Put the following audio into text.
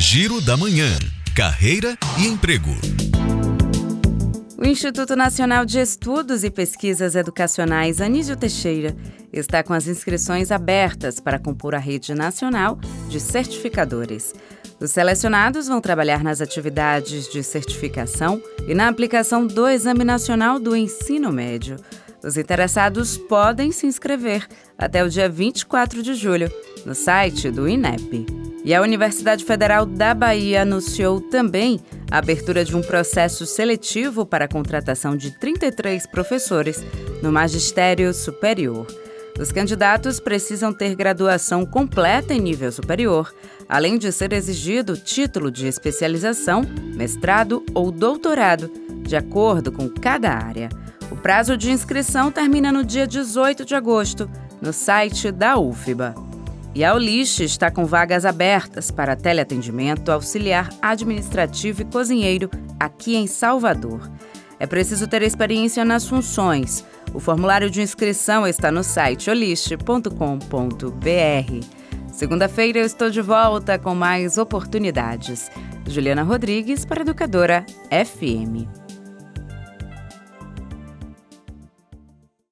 Giro da Manhã. Carreira e emprego. O Instituto Nacional de Estudos e Pesquisas Educacionais Anísio Teixeira está com as inscrições abertas para compor a rede nacional de certificadores. Os selecionados vão trabalhar nas atividades de certificação e na aplicação do Exame Nacional do Ensino Médio. Os interessados podem se inscrever até o dia 24 de julho no site do INEP. E a Universidade Federal da Bahia anunciou também a abertura de um processo seletivo para a contratação de 33 professores no magistério superior. Os candidatos precisam ter graduação completa em nível superior, além de ser exigido título de especialização, mestrado ou doutorado, de acordo com cada área. O prazo de inscrição termina no dia 18 de agosto, no site da UFBA. E a Uliche está com vagas abertas para teleatendimento, auxiliar administrativo e cozinheiro aqui em Salvador. É preciso ter experiência nas funções. O formulário de inscrição está no site oliste.com.br. Segunda-feira eu estou de volta com mais oportunidades. Juliana Rodrigues para Educadora FM.